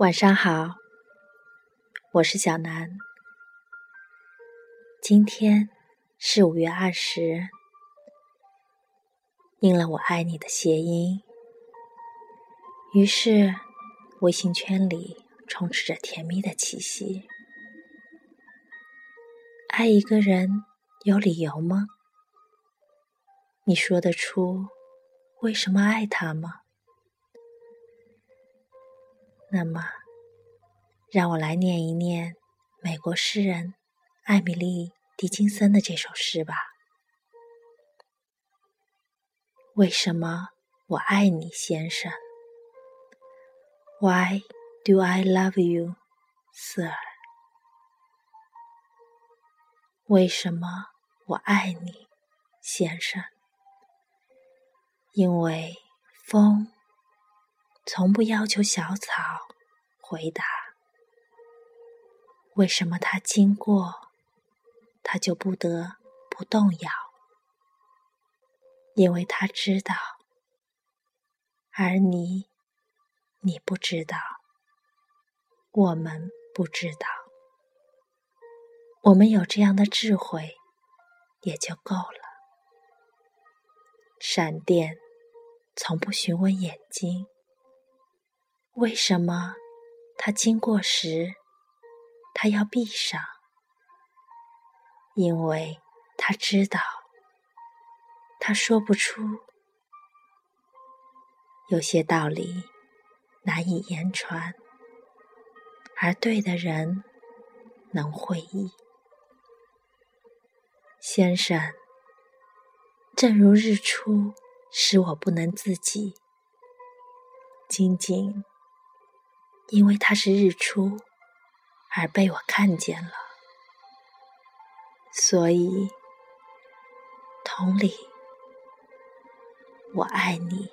晚上好，我是小南。今天是五月二十，应了“我爱你”的谐音，于是微信圈里充斥着甜蜜的气息。爱一个人有理由吗？你说得出为什么爱他吗？那么，让我来念一念美国诗人艾米丽·狄金森的这首诗吧。为什么我爱你，先生？Why do I love you, sir？为什么我爱你，先生？因为风。从不要求小草回答，为什么它经过，它就不得不动摇？因为它知道，而你，你不知道，我们不知道，我们有这样的智慧也就够了。闪电从不询问眼睛。为什么他经过时，他要闭上？因为他知道，他说不出。有些道理难以言传，而对的人能会意。先生，正如日出使我不能自己，仅仅。因为它是日出，而被我看见了，所以同理，我爱你。